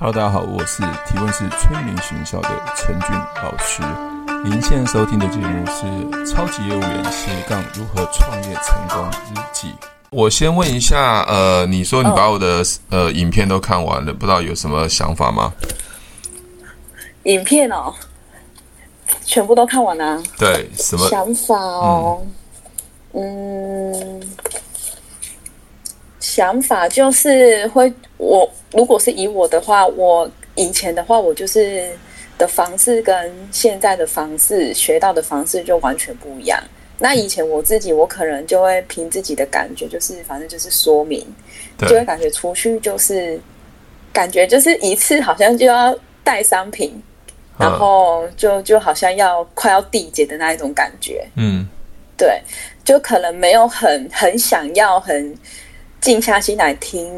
Hello，大家好，我是提问是催眠学校的陈俊老师。您现在收听的节目是《超级业务员斜杠如何创业成功日记》。我先问一下，呃，你说你把我的、oh. 呃影片都看完了，不知道有什么想法吗？影片哦，全部都看完了、啊。对，什么想法哦？嗯。嗯想法就是会，我如果是以我的话，我以前的话，我就是的方式跟现在的方式学到的方式就完全不一样。那以前我自己，我可能就会凭自己的感觉，就是反正就是说明，就会感觉出去就是感觉就是一次好像就要带商品，然后就就好像要快要缔结的那一种感觉。嗯，对，就可能没有很很想要很。静下心来听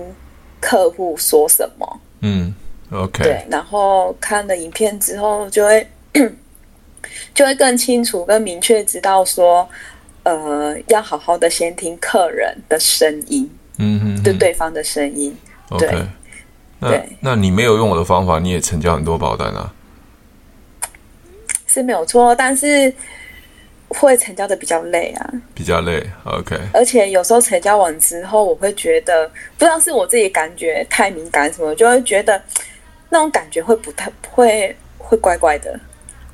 客户说什么，嗯，OK，对，然后看了影片之后，就会 就会更清楚、更明确知道说，呃，要好好的先听客人的声音，嗯哼，对对方的声音，OK，对，那那你没有用我的方法，你也成交很多保单啊？是没有错，但是。会成交的比较累啊，比较累，OK。而且有时候成交完之后，我会觉得不知道是我自己感觉太敏感什么，就会觉得那种感觉会不太会会怪怪的，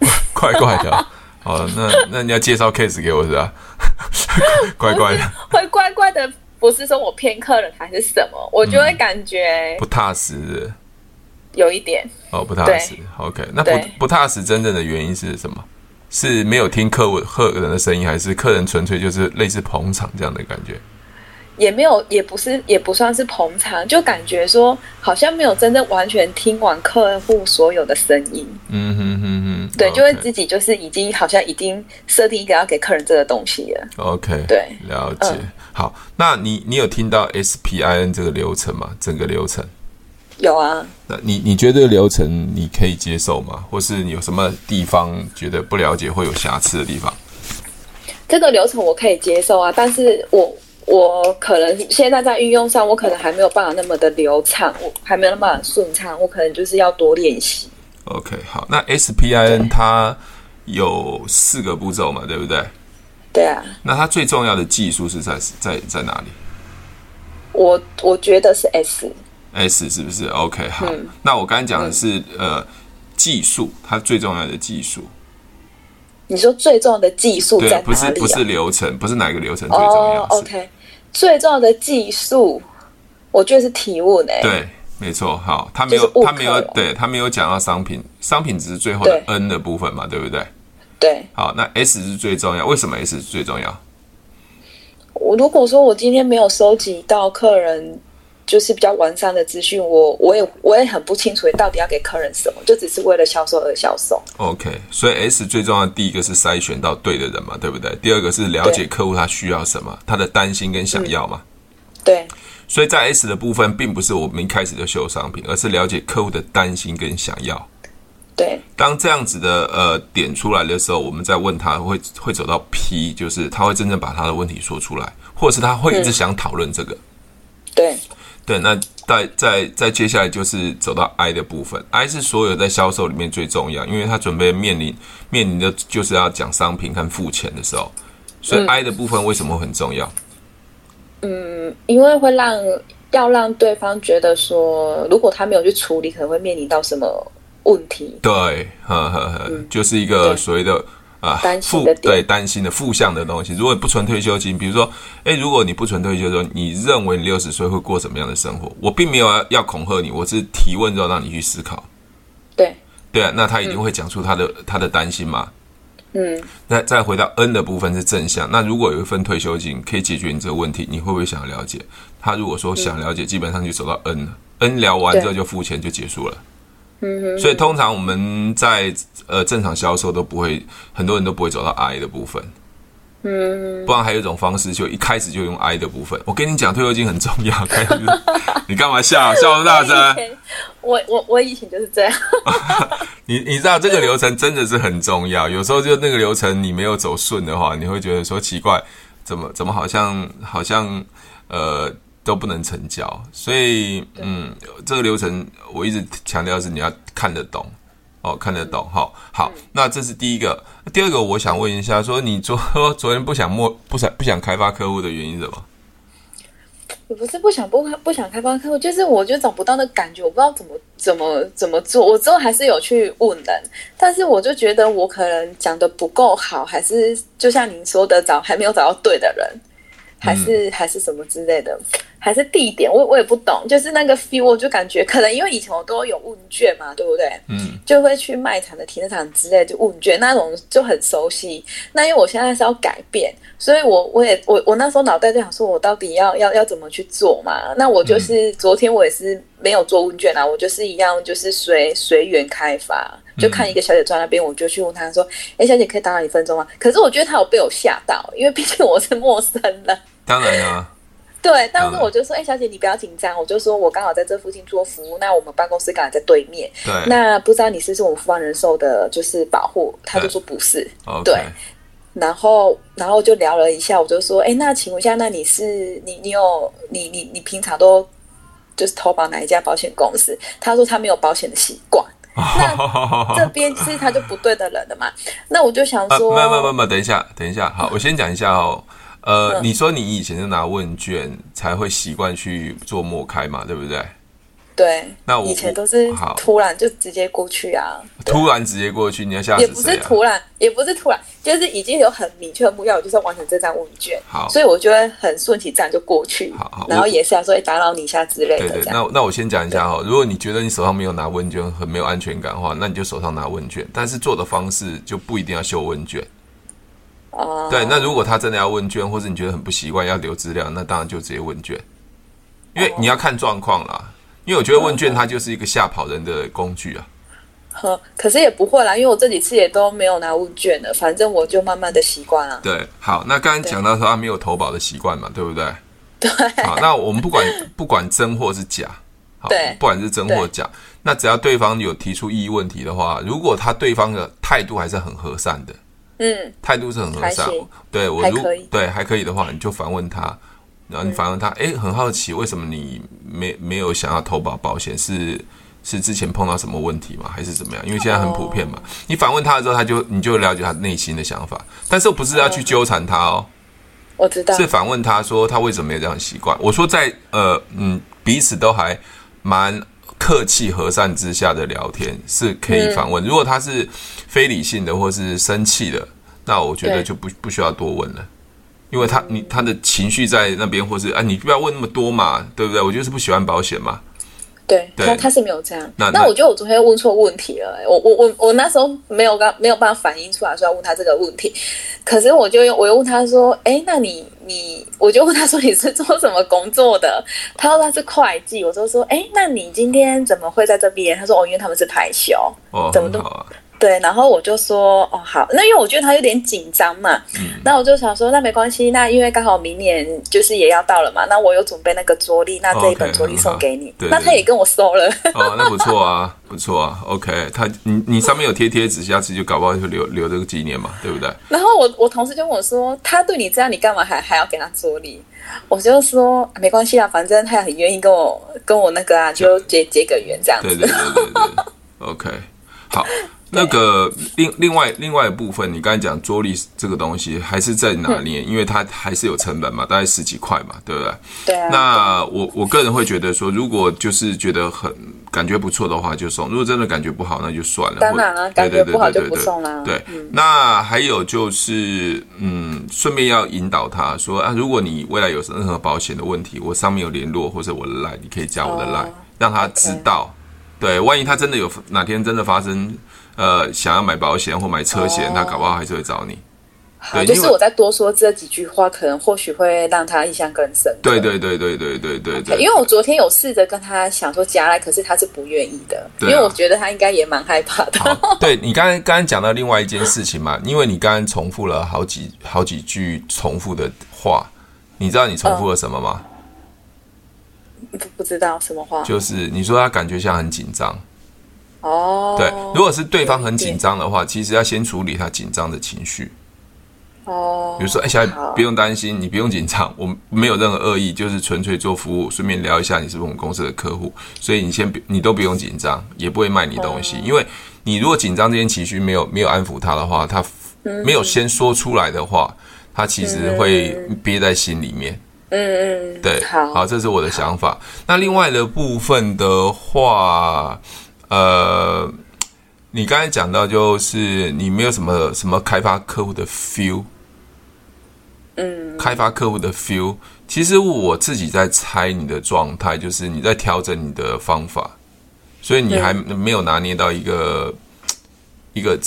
怪怪的。哦，那那你要介绍 case 给我是吧？怪怪的，会怪怪的，不是说我骗客人还是什么，我就会感觉、嗯、不踏实，有一点哦，不踏实。OK，那不不踏实真正的原因是什么？是没有听客户客人的声音，还是客人纯粹就是类似捧场这样的感觉？也没有，也不是，也不算是捧场，就感觉说好像没有真正完全听完客户所有的声音。嗯哼哼哼，对.就会自己就是已经好像已经设定一个要给客人这个东西了。OK，对，了解。嗯、好，那你你有听到 SPIN 这个流程吗？整个流程？有啊，那你你觉得流程你可以接受吗？或是你有什么地方觉得不了解会有瑕疵的地方？这个流程我可以接受啊，但是我我可能现在在运用上，我可能还没有办法那么的流畅，我还没有那么顺畅，我可能就是要多练习。OK，好，那 SPIN 它有四个步骤嘛，对不对？对啊。那它最重要的技术是在在在哪里？我我觉得是 S。S 是不是 OK？好，嗯、那我刚才讲的是、嗯、呃技术，它最重要的技术。你说最重要的技术在哪里、啊？不是不是流程，不是哪个流程最重要、哦、？OK，最重要的技术，我觉得是提问诶、欸。对，没错。好，他没有，就是、他没有，对他没有讲到商品，商品只是最后的 N 的部分嘛，对，对不对？对。好，那 S 是最重要，为什么 S 是最重要？我如果说我今天没有收集到客人。就是比较完善的资讯，我我也我也很不清楚，到底要给客人什么，就只是为了销售而销售。OK，所以 S 最重要的第一个是筛选到对的人嘛，对不对？第二个是了解客户他需要什么，他的担心跟想要嘛。对。所以在 S 的部分，并不是我们一开始就秀商品，而是了解客户的担心跟想要。对。当这样子的呃点出来的时候，我们再问他会会走到 P，就是他会真正把他的问题说出来，或者是他会一直想讨论这个。对。对，那再再再接下来就是走到 I 的部分，I 是所有在销售里面最重要，因为他准备面临面临的就是要讲商品和付钱的时候，所以 I 的部分为什么很重要？嗯，因为会让要让对方觉得说，如果他没有去处理，可能会面临到什么问题？对，呵呵呵，嗯，就是一个所谓的。啊，负对担心的负向的东西。如果不存退休金，比如说，哎，如果你不存退休金，你认为你六十岁会过什么样的生活？我并没有要恐吓你，我只是提问之后让你去思考。对对啊，那他一定会讲出他的、嗯、他的担心嘛。嗯。那再回到 N 的部分是正向。那如果有一份退休金可以解决你这个问题，你会不会想要了解？他如果说想了解，嗯、基本上就走到 N 了。N 聊完之后就付钱就结束了。嗯，所以通常我们在呃正常销售都不会，很多人都不会走到 I 的部分。嗯，不然还有一种方式，就一开始就用 I 的部分。我跟你讲，退休金很重要。开始你干嘛笑？笑那么大声？我我我以前就是这样。你你知道这个流程真的是很重要。有时候就那个流程你没有走顺的话，你会觉得说奇怪，怎么怎么好像好像呃都不能成交。所以，嗯，这个流程我一直强调是你要看得懂哦，看得懂。好，好，那这是第一个。第二个，我想问一下，说你昨 昨天不想默不想不想开发客户的原因是什么？也不是不想不不想开发客户，就是我就找不到那感觉，我不知道怎么怎么怎么做。我之后还是有去问人，但是我就觉得我可能讲的不够好，还是就像您说的，找还没有找到对的人。还是还是什么之类的，还是地点，我我也不懂。就是那个 feel，我就感觉可能因为以前我都有问卷嘛，对不对？嗯，就会去卖场的停车场之类，就问卷那种就很熟悉。那因为我现在是要改变，所以我我也我我那时候脑袋就想说，我到底要要要怎么去做嘛？那我就是昨天我也是没有做问卷啊，我就是一样就是随随缘开发。就看一个小姐坐在那边，我就去问她说：“哎，小姐可以打扰你一分钟吗？”可是我觉得她有被我吓到，因为毕竟我是陌生人。当然啊，对，但是我就说：“哎，小姐你不要紧张。”我就说我刚好在这附近做服务，那我们办公室刚好在对面。对，那不知道你是不是我们富邦人寿的，就是保护？他就说不是。对，对，然后然后就聊了一下，我就说：“哎，那请问一下，那你是你你有你你你平常都就是投保哪一家保险公司？”他说他没有保险的习惯。那 这边其实他就不对的人了嘛？那我就想说，没有没有没有，等一下等一下，好，我先讲一下哦。呃，嗯、你说你以前是拿问卷才会习惯去做默开嘛，对不对？对，那我以前都是突然就直接过去啊，突然直接过去，你要吓死啊？也不是突然，也不是突然，就是已经有很明确的目标，我就是要完成这张问卷。好，所以我就会很顺其自然就过去。好，好，然后也是要说哎打扰你一下之类的。对对，那那我先讲一下哈，如果你觉得你手上没有拿问卷很没有安全感的话，那你就手上拿问卷，但是做的方式就不一定要修问卷。哦，对，那如果他真的要问卷，或者你觉得很不习惯要留资料，那当然就直接问卷，因为你要看状况啦。因为我觉得问卷它就是一个吓跑人的工具啊。呵，可是也不会啦，因为我这几次也都没有拿问卷了，反正我就慢慢的习惯了。对，好，那刚刚讲到说他没有投保的习惯嘛，对不对？对。好，那我们不管 不管真或是假，好，对，不管是真或假，那只要对方有提出异议问题的话，如果他对方的态度还是很和善的，嗯，态度是很和善，对我如对还可以的话，你就反问他。然后你反问他，哎、嗯，很好奇，为什么你没没有想要投保保险？是是之前碰到什么问题吗？还是怎么样？因为现在很普遍嘛。哦、你反问他的时候，他就你就了解他内心的想法，但是不是要去纠缠他哦。我知道。是反问他说他为什么没有这样习惯？我说在呃嗯彼此都还蛮客气和善之下的聊天是可以反问。嗯、如果他是非理性的或是生气的，那我觉得就不不需要多问了。因为他你他的情绪在那边，或是啊，你不要问那么多嘛，对不对？我就是不喜欢保险嘛。对，对他他是没有这样。那那我觉得我昨天问错问题了，欸，我我我我那时候没有刚没有办法反应出来，说要问他这个问题。可是我就我又问他说，哎，那你你，我就问他说你是做什么工作的？他说他是会计。我就说，哎，那你今天怎么会在这边？他说，哦，因为他们是排休。哦，怎么都啊。对，然后我就说哦好，那因为我觉得他有点紧张嘛，嗯、那我就想说那没关系，那因为刚好明年就是也要到了嘛，那我有准备那个桌历，那这一本桌历送给你，对对对，那他也跟我收了。哦，那不错啊，不错啊，OK，他你你上面有贴贴纸，下次就搞不好就留留这个纪念嘛，对不对？然后我我同事就问我说，他对你这样，你干嘛还还要给他桌历？我就说没关系啊，反正他也很愿意跟我跟我那个啊，就结结个缘这样子。对对对对对，OK，好。那个另另外另外一部分，你刚才讲桌历这个东西还是在哪里？嗯、因为它还是有成本嘛，大概十几块嘛，对不对？对啊。那我我个人会觉得说，如果就是觉得很感觉不错的话，就送；如果真的感觉不好，那就算了。当然了，感觉不好就不送了。对，那还有就是，嗯，顺便要引导他说啊，如果你未来有任何保险的问题，我上面有联络或者我的 line，你可以加我的 line，、哦、让他知道。对，万一他真的有哪天真的发生。呃，想要买保险或买车险，他、哦、搞不好还是会找你。好，对就是我再多说这几句话，可能或许会让他印象更深。对对对对对对对对。因为我昨天有试着跟他想说加来，可是他是不愿意的，啊、因为我觉得他应该也蛮害怕的。对，你刚刚刚刚讲到另外一件事情嘛，因为你刚刚重复了好几好几句重复的话，你知道你重复了什么吗？不、嗯、不知道什么话，就是你说他感觉像很紧张。哦，对，如果是对方很紧张的话，其实要先处理他紧张的情绪。哦，比如说，哎，小姐不用担心，你不用紧张，我没有任何恶意，就是纯粹做服务，顺便聊一下你是不是我们公司的客户，所以你先你都不用紧张，也不会卖你东西，因为你如果紧张这件情绪没有没有安抚他的话，他没有先说出来的话，他其实会憋在心里面。嗯嗯，对，好，这是我的想法。那另外的部分的话，呃。你刚才讲到，就是你没有什么什么开发客户的 feel，嗯，开发客户的 feel，其实我自己在猜你的状态，就是你在调整你的方法，所以你还没有拿捏到一个、嗯、一个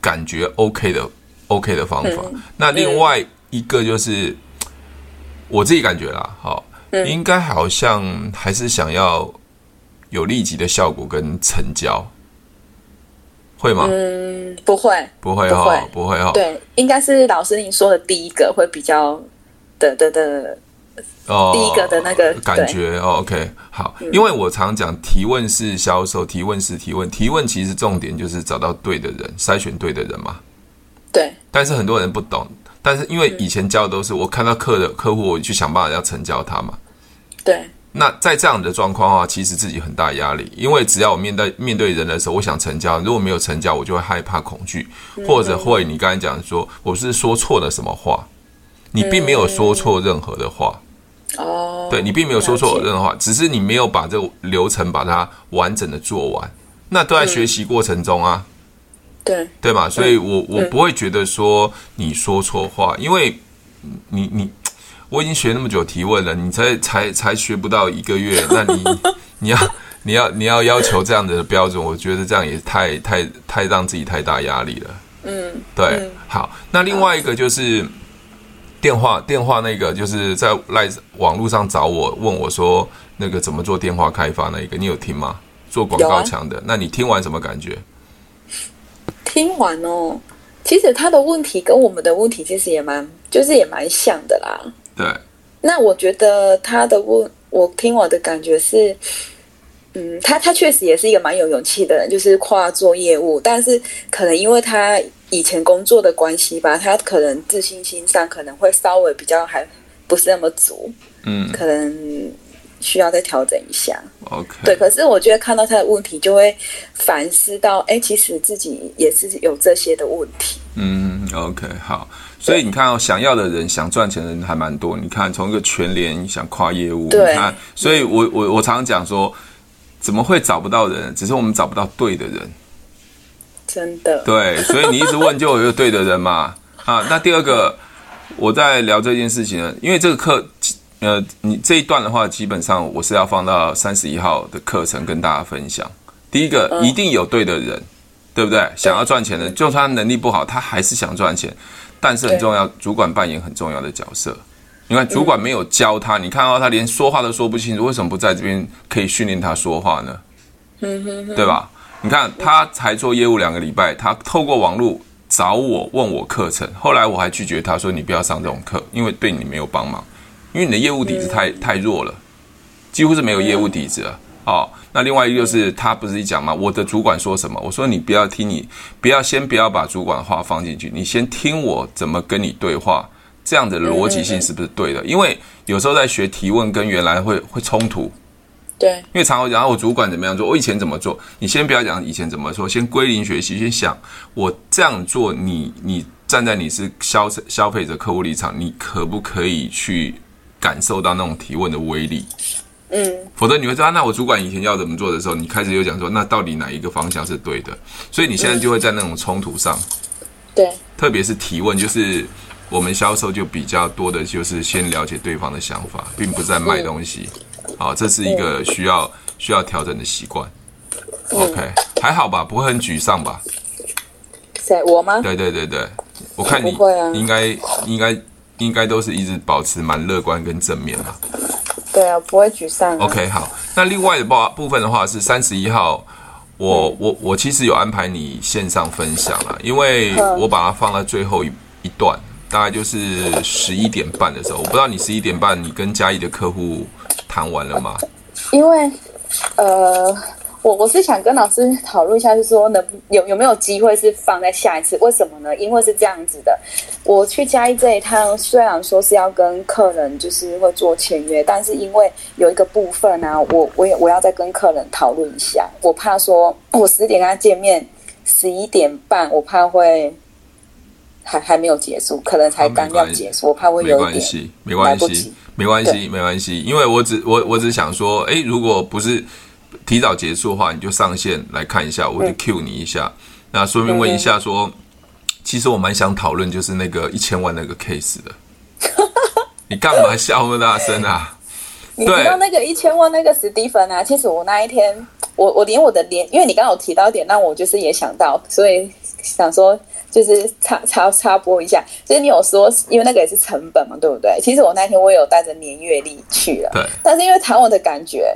感觉 OK 的 OK 的方法。嗯、那另外一个就是、嗯、我自己感觉啦，好，嗯、应该好像还是想要有立即的效果跟成交。会吗？嗯，不会，不会哈，不会哈。对，应该是老师您说的第一个会比较的的的哦，第一个的那个感觉。哦，OK，好，因为我常讲提问式销售，提问式提问，提问其实重点就是找到对的人，筛选对的人嘛。对。但是很多人不懂，但是因为以前教的都是我看到客的客户，我去想办法要成交他嘛。对。那在这样的状况的话，其实自己很大压力，因为只要我面对面对人的时候，我想成交，如果没有成交，我就会害怕、恐惧，或者会你刚才讲说我是说错了什么话，你并没有说错任何的话，哦，对，你并没有说错任何话，只是你没有把这个流程把它完整的做完，那都在学习过程中啊，对。对嘛，所以我我不会觉得说你说错话，因为你你。我已经学那么久提问了，你才才才学不到一个月，那你你要你要你要要求这样的标准，我觉得这样也太太太让自己太大压力了。嗯，对，嗯、好，那另外一个就是电话电话那个，就是在赖网络上找我问我说那个怎么做电话开发那一个，你有听吗？做广告墙的，啊、那你听完什么感觉？听完哦，其实他的问题跟我们的问题其实也蛮，就是也蛮像的啦。对，那我觉得他的问，我听我的感觉是，嗯，他他确实也是一个蛮有勇气的人，就是跨做业务，但是可能因为他以前工作的关系吧，他可能自信心上可能会稍微比较还不是那么足，嗯，可能需要再调整一下。OK，对，可是我觉得看到他的问题，就会反思到，哎，其实自己也是有这些的问题。嗯，OK，好。所以你看哦，想要的人、想赚钱的人还蛮多。你看，从一个全联想跨业务，对，你看，所以我我我常常讲说，怎么会找不到人？只是我们找不到对的人。真的。对，所以你一直问，就有一个对的人嘛。啊，那第二个，我在聊这件事情呢，因为这个课，呃，你这一段的话，基本上我是要放到三十一号的课程跟大家分享。第一个，一定有对的人，对不对？想要赚钱的，就算他能力不好，他还是想赚钱。但是很重要，主管扮演很重要的角色。你看，主管没有教他，你看到他连说话都说不清楚，为什么不在这边可以训练他说话呢？对吧？你看，他才做业务两个礼拜，他透过网络找我问我课程，后来我还拒绝他说：“你不要上这种课，因为对你没有帮忙，因为你的业务底子太太弱了，几乎是没有业务底子了。”哦。那另外一个就是他不是一讲吗？我的主管说什么？我说你不要听你，你不要先不要把主管的话放进去，你先听我怎么跟你对话，这样的逻辑性是不是对的？因为有时候在学提问跟原来会会冲突，对，因为常会讲我主管怎么样做，我以前怎么做，你先不要讲以前怎么做，先归零学习，先想我这样做，你你站在你是消消费者客户立场，你可不可以去感受到那种提问的威力？嗯，否则你会说啊，那我主管以前要怎么做的时候，你开始又讲说，那到底哪一个方向是对的？所以你现在就会在那种冲突上，对，特别是提问，就是我们销售就比较多的就是先了解对方的想法，并不是在卖东西。好，这是一个需要需要调整的习惯。OK，还好吧，不会很沮丧吧？谁我吗？对对对对，我看你应该应该应该都是一直保持蛮乐观跟正面嘛。对啊，不会沮丧。OK，好。那另外的部部分的话是三十一号，我我我其实有安排你线上分享了，因为我把它放在最后一一段，大概就是十一点半的时候。我不知道你十一点半你跟嘉义的客户谈完了吗？因为呃，我我是想跟老师讨论一下，就是说能有有没有机会是放在下一次？为什么呢？因为是这样子的，我去嘉义这一趟，虽然说是要跟客人就是会做签约，但是因为有一个部分呢、啊，我我也我要再跟客人讨论一下，我怕说我十点跟他见面，十一点半我怕会还还没有结束，可能才刚要结束，我怕会有点没关系，没关系，没关系，因为我只我我只想说，哎，如果不是。提早结束的话，你就上线来看一下，我就 cue 你一下。嗯、那顺便问一下说，其实我蛮想讨论，就是那个一千万那个 case 的。你干嘛笑那么大声啊？你知道那个一千万那个史蒂芬啊？其实我那一天，我我连我的连，因为你刚刚有提到一点，那我就是也想到，所以想说就是插插插播一下。就是你有说，因为那个也是成本嘛，对不对？其实我那天我也有带着年月历去了，对。但是因为谈我的感觉。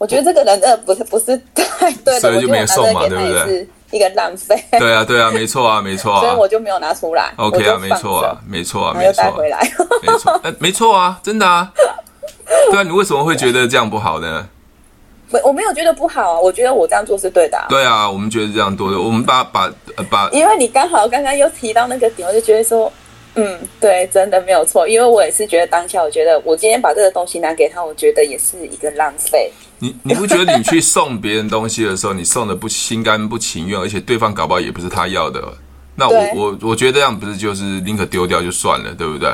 我觉得这个人呃不是不是太对的，所以就没送嘛，对不对？是一个浪费。对啊对啊，没错啊没错啊，所以我就没有拿出来。OK 啊，没错啊没错啊，没错。又带回来，没错，哎，没错啊，真的啊。对啊，你为什么会觉得这样不好呢？我，我没有觉得不好啊，我觉得我这样做是对的。对啊，我们觉得这样做的，我们把把把，因为你刚好刚刚又提到那个点，我就觉得说。嗯，对，真的没有错，因为我也是觉得当下，我觉得我今天把这个东西拿给他，我觉得也是一个浪费。你你不觉得你去送别人东西的时候，你送的不心甘不情愿，而且对方搞不好也不是他要的，那我我我觉得这样不是就是宁可丢掉就算了，对不对？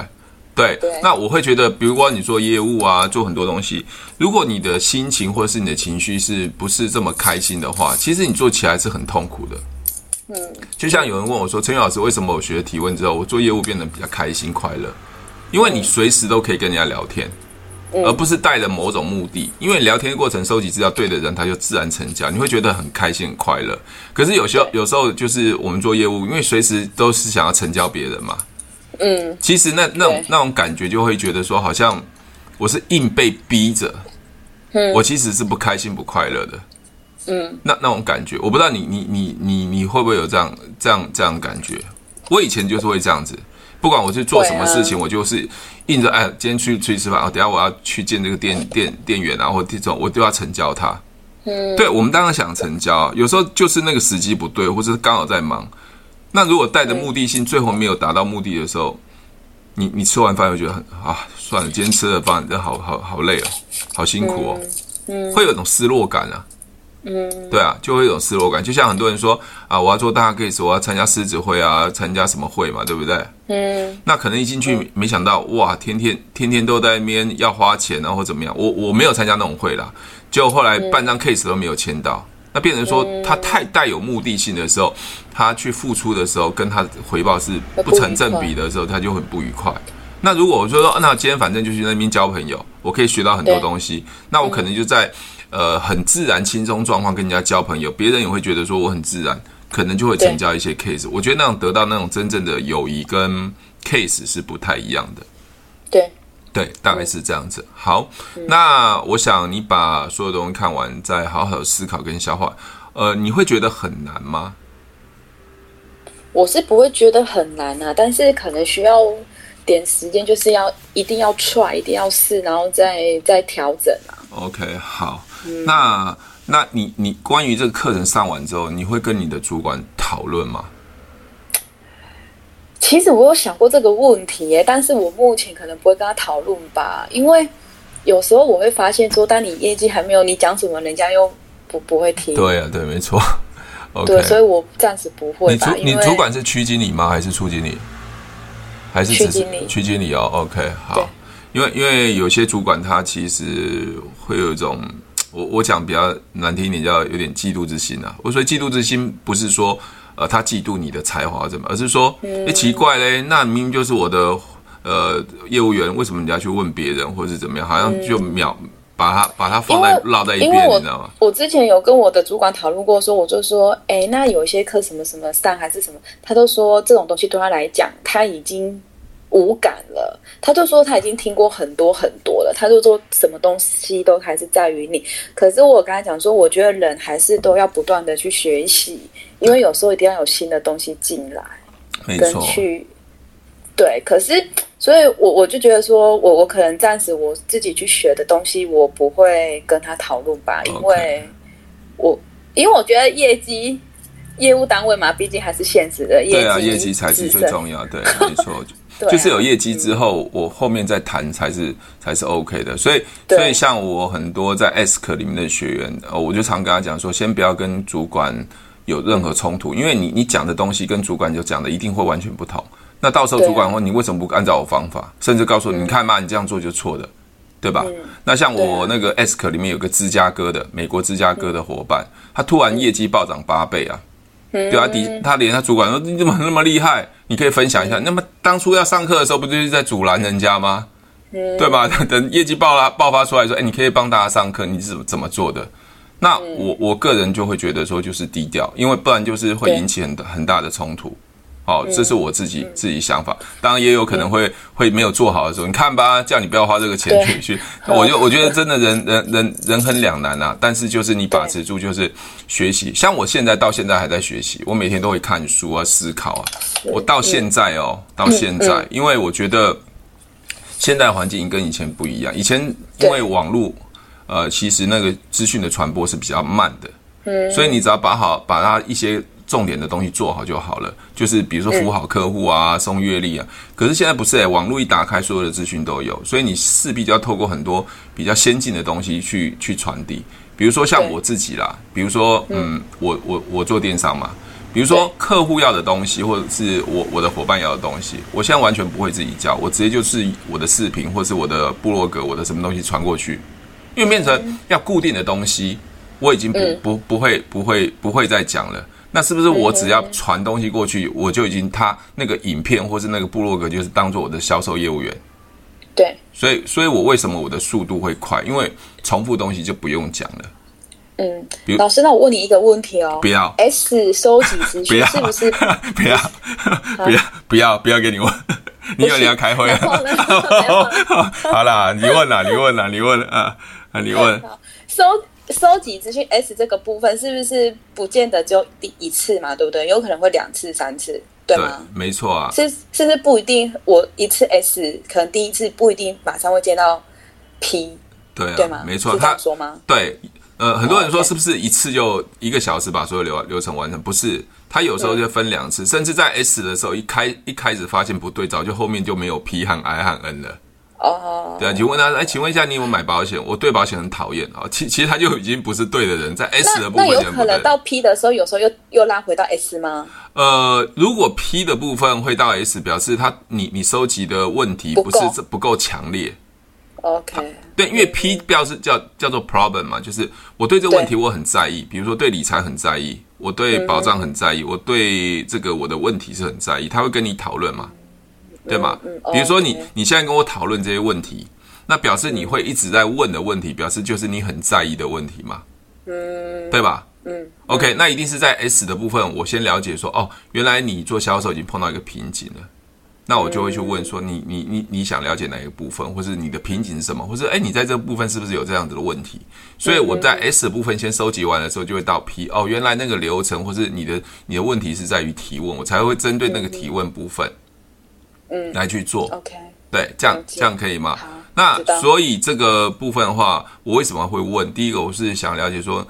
对，对那我会觉得，比如说你做业务啊，做很多东西，如果你的心情或者是你的情绪是不是这么开心的话，其实你做起来是很痛苦的。嗯，就像有人问我说：“陈宇老师，为什么我学了提问之后，我做业务变得比较开心快乐？因为你随时都可以跟人家聊天，而不是带着某种目的。因为聊天的过程收集资料对的人，他就自然成交，你会觉得很开心很快乐。可是有时候有时候就是我们做业务，因为随时都是想要成交别人嘛。嗯，其实那那种那种感觉就会觉得说，好像我是硬被逼着，我其实是不开心不快乐的。”嗯，那那种感觉，我不知道你你你你你会不会有这样这样这样感觉？我以前就是会这样子，不管我去做什么事情，啊、我就是硬着哎，今天去出去吃饭啊，等下我要去见这个店店店员啊，或这种我都要成交他。嗯，对，我们当然想成交，有时候就是那个时机不对，或者是刚好在忙。那如果带着目的性，最后没有达到目的的时候，你你吃完饭会觉得很啊，算了，今天吃了饭，真好好好累哦，好辛苦哦，嗯，会有种失落感啊。嗯，对啊，就会有种失落感，就像很多人说啊，我要做大 case，我要参加狮子会啊，参加什么会嘛，对不对？嗯，那可能一进去没想到，哇，天天天天都在那边要花钱啊，或怎么样？我我没有参加那种会啦，就后来半张 case 都没有签到，那变成说他太带有目的性的时候，他去付出的时候，跟他回报是不成正比的时候，他就很不愉快。那如果我说说，那今天反正就去那边交朋友，我可以学到很多东西，那我可能就在。呃，很自然、轻松状况跟人家交朋友，别人也会觉得说我很自然，可能就会成交一些 case。我觉得那种得到那种真正的友谊跟 case 是不太一样的。对，对，大概是这样子。好，嗯、那我想你把所有东西看完，再好好思考跟消化。呃，你会觉得很难吗？我是不会觉得很难啊，但是可能需要点时间，就是要一定要 try，一定要试，然后再再调整啊。OK，好。那，那你你关于这个课程上完之后，你会跟你的主管讨论吗？其实我有想过这个问题耶，但是我目前可能不会跟他讨论吧，因为有时候我会发现说，当你业绩还没有，你讲什么，人家又不不会听。对啊，对，没错。对，所以我暂时不会。你主你主管是区经理吗？还是处经理？还是区经理？区经理哦。OK，好。因为因为有些主管他其实会有一种。我我讲比较难听一点，叫有点嫉妒之心啊。我说嫉妒之心不是说，呃，他嫉妒你的才华怎么，而是说，哎，奇怪嘞，那明明就是我的呃业务员，为什么你要去问别人，或者是怎么样？好像就秒把他把他放在落在一边，你知道吗？我之前有跟我的主管讨论过，说我就说，哎，那有一些课什么什么上还是什么，他都说这种东西对他来讲，他已经。无感了，他就说他已经听过很多很多了，他就说什么东西都还是在于你。可是我跟他讲说，我觉得人还是都要不断的去学习，因为有时候一定要有新的东西进来，跟去对。可是，所以我我就觉得说，我我可能暂时我自己去学的东西，我不会跟他讨论吧，因为我因为我觉得业绩业务单位嘛，毕竟还是现实的业绩，对啊，业绩才是最重要。对，没错，对啊、就是有业绩之后，嗯、我后面再谈才是才是 OK 的。所以，所以像我很多在 Ask 里面的学员，我就常跟他讲说，先不要跟主管有任何冲突，因为你你讲的东西跟主管就讲的一定会完全不同。那到时候主管问你为什么不按照我方法，甚至告诉你，你看嘛，你这样做就错的。对吧？嗯、那像我那个 Ask 里面有个芝加哥的美国芝加哥的伙伴，他突然业绩暴涨八倍啊！对啊，底他连他主管说，你怎么那么厉害？你可以分享一下。那么当初要上课的时候，不就是在阻拦人家吗？对吧？等业绩爆了爆发出来说，哎，你可以帮大家上课，你是怎么做的？那我我个人就会觉得说，就是低调，因为不然就是会引起很大很大的冲突。好，这是我自己自己想法，当然也有可能会会没有做好的时候，你看吧，叫你不要花这个钱去去，我就我觉得真的人人人人很两难啊。但是就是你把持住，就是学习。像我现在到现在还在学习，我每天都会看书啊，思考啊。我到现在哦，到现在，因为我觉得现在环境跟以前不一样。以前因为网络，呃，其实那个资讯的传播是比较慢的，所以你只要把好把它一些。重点的东西做好就好了，就是比如说服务好客户啊，送阅历啊。可是现在不是哎、欸，网络一打开，所有的资讯都有，所以你势必就要透过很多比较先进的东西去去传递。比如说像我自己啦，比如说嗯，我我我做电商嘛，比如说客户要的东西，或者是我我的伙伴要的东西，我现在完全不会自己教，我直接就是我的视频或是我的部落格，我的什么东西传过去，因为变成要固定的东西，我已经不不不会不会不会再讲了。那是不是我只要传东西过去，我就已经他那个影片或是那个部落格就是当做我的销售业务员？对，所以，所以我为什么我的速度会快？因为重复东西就不用讲了。嗯，老师，那我问你一个问题哦，不要 S 收集资讯 是不是？不要，不要，不要，不要给你问，你以为你要开会啊？好啦，你问啦，你问啦，你问啊啊，你问收。收集资讯 S 这个部分是不是不见得只有第一次嘛？对不对？有可能会两次、三次，对吗？对，没错啊。是是不是不一定？我一次 S 可能第一次不一定马上会见到 P，对啊，对吗？没错，他说吗？对，呃，很多人说是不是一次就一个小时把所有流流程完成？不是，他有时候就分两次，嗯、甚至在 S 的时候一开一开始发现不对，早就后面就没有 P 和 I 和 N 了。哦，oh, 对啊，请问他，哎，请问一下，你有没有买保险？我对保险很讨厌啊。其其实他就已经不是对的人，在 S 的部分，那，那有可能到 P 的时候，有时候又又拉回到 S 吗？呃，如果 P 的部分会到 S，表示他你你收集的问题不是这不够强烈。OK，对，因为 P 表示叫叫做 problem 嘛，就是我对这个问题我很在意，比如说对理财很在意，我对保障很在意，嗯、我对这个我的问题是很在意，他会跟你讨论嘛。对吗？比如说你你现在跟我讨论这些问题，那表示你会一直在问的问题，表示就是你很在意的问题嘛？嗯，对吧？嗯，OK，那一定是在 S 的部分，我先了解说，哦，原来你做销售已经碰到一个瓶颈了，那我就会去问说，你你你你想了解哪一个部分，或是你的瓶颈是什么，或是哎，你在这部分是不是有这样子的问题？所以我在 S 的部分先收集完的时候，就会到 P，哦，原来那个流程或是你的你的问题是在于提问，我才会针对那个提问部分。嗯，来去做，OK，对，这样这样可以吗？好，那所以这个部分的话，我为什么会问？第一个，我是想了解说，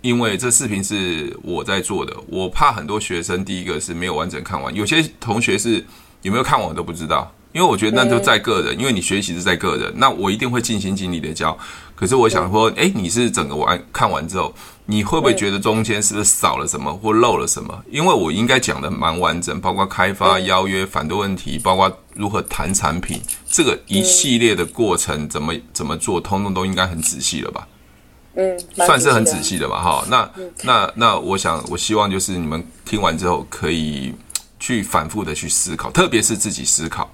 因为这视频是我在做的，我怕很多学生，第一个是没有完整看完，有些同学是有没有看完我都不知道。因为我觉得那就在个人，因为你学习是在个人，那我一定会尽心尽力的教。可是我想说，哎，你是整个完看完之后，你会不会觉得中间是不是少了什么或漏了什么？因为我应该讲的蛮完整，包括开发、邀约、反对问题，包括如何谈产品，这个一系列的过程怎么怎么做，通通都应该很仔细了吧？嗯，算是很仔细的吧？哈，那那那，我想我希望就是你们听完之后可以去反复的去思考，特别是自己思考。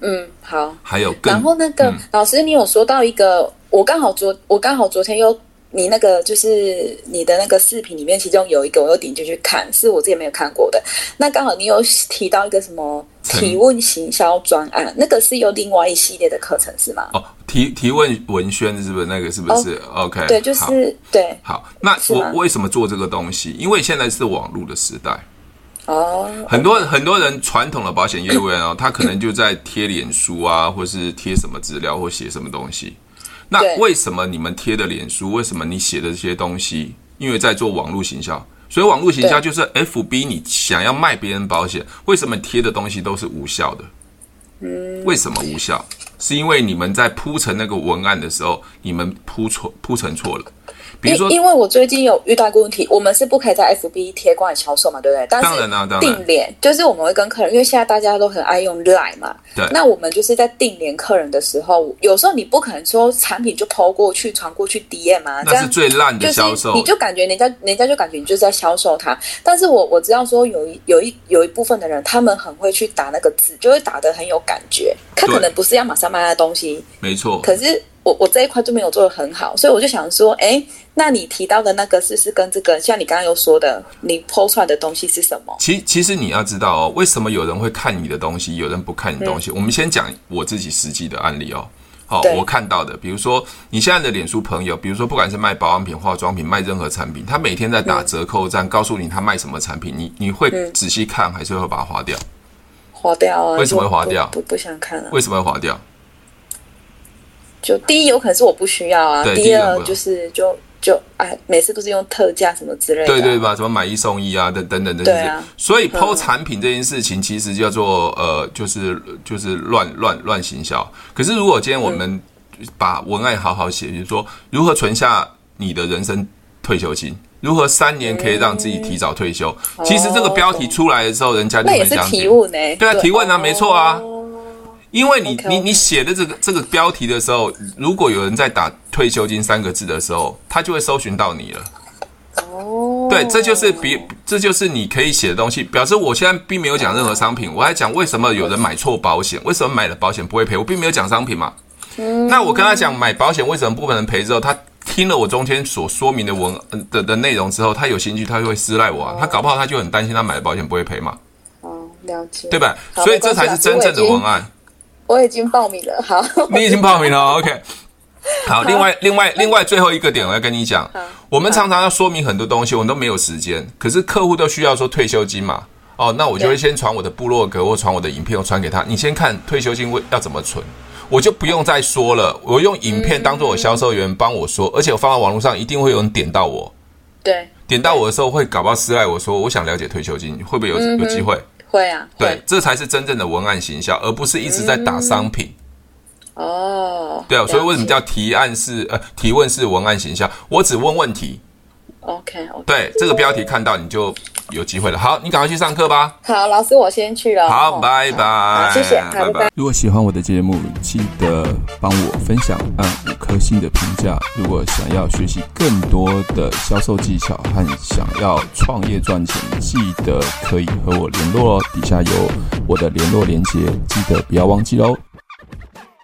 嗯，好。还有更，然后那个、嗯、老师，你有说到一个，我刚好昨我刚好昨天又你那个就是你的那个视频里面，其中有一个我有点进去看，是我自己没有看过的。那刚好你有提到一个什么提问行销专案，嗯、那个是有另外一系列的课程是吗？哦，提提问文宣是不是那个？是不是、哦、？OK，对，就是好对。好，那我吗为什么做这个东西？因为现在是网络的时代。哦，很多很多人传统的保险业务员哦，他可能就在贴脸书啊，或是贴什么资料或写什么东西。那为什么你们贴的脸书，为什么你写的这些东西因为在做网络行销，所以网络行销就是 FB，你想要卖别人保险，为什么贴的东西都是无效的？嗯，为什么无效？是因为你们在铺陈那个文案的时候，你们铺错铺成错了。比如说，因为我最近有遇到一个问题，我们是不可以在 FB 贴关于销售嘛，对不对？当然啊，当然。定联就是我们会跟客人，因为现在大家都很爱用 Line 嘛。对。那我们就是在定联客人的时候，有时候你不可能说产品就 PO 过去、传过去 DM 啊，那是最烂的销售。你就感觉人家人家就感觉你就是在销售它。但是我我知道说有一有一有一部分的人，他们很会去打那个字，就会打得很有感觉。他可能不是要马上卖的东西，没错。可是。我我这一块就没有做的很好，所以我就想说，哎，那你提到的那个是是跟这个，像你刚刚有说的，你 PO 出来的东西是什么？其其实你要知道哦，为什么有人会看你的东西，有人不看你的东西？嗯、我们先讲我自己实际的案例哦。好、哦，我看到的，比如说你现在的脸书朋友，比如说不管是卖保养品、化妆品，卖任何产品，他每天在打折扣战，嗯、告诉你他卖什么产品，你你会仔细看，还是会把它划掉？划掉啊？为什么会划掉？不不，不想看了、啊。为什么会划掉？就第一有可能是我不需要啊，第二就是就就哎，每次都是用特价什么之类的，对对吧？什么买一送一啊，等等等等，对啊。所以 PO 产品这件事情其实叫做呃，就是就是乱乱乱行销。可是如果今天我们把文案好好写，就是说如何存下你的人生退休金，如何三年可以让自己提早退休，其实这个标题出来的时候，人家就很想提问呢。对啊，提问啊，没错啊。因为你.你你写的这个这个标题的时候，如果有人在打退休金三个字的时候，他就会搜寻到你了。哦，对，这就是比这就是你可以写的东西，表示我现在并没有讲任何商品，我还讲为什么有人买错保险，为什么买了保险不会赔，我并没有讲商品嘛。嗯，那我跟他讲买保险为什么不可能赔之后，他听了我中间所说明的文的的内容之后，他有兴趣，他就会私赖我啊，他搞不好他就很担心他买的保险不会赔嘛。哦，了解，对吧？所以这才是真正的文案。我已经报名了，好，你已经报名了，OK。好，另外，另外，另外，最后一个点我要跟你讲，我们常常要说明很多东西，我们都没有时间，可是客户都需要说退休金嘛，哦，那我就会先传我的部落格或传我的影片，我传给他，你先看退休金要怎么存，我就不用再说了，我用影片当做我销售员帮我说，而且我放到网络上一定会有人点到我，对，点到我的时候会搞不好私赖我说我想了解退休金，会不会有有机会？会啊，对，这才是真正的文案行销，而不是一直在打商品。嗯、哦，对啊，所以为什么叫提案式呃提问式文案行销？我只问问题。OK，, okay 对，这个标题看到你就有机会了。好，你赶快去上课吧。好，老师，我先去了。好，拜拜。谢谢，拜拜。如果喜欢我的节目，记得帮我分享，按五颗星的评价。如果想要学习更多的销售技巧和想要创业赚钱，记得可以和我联络哦。底下有我的联络连接，记得不要忘记喽。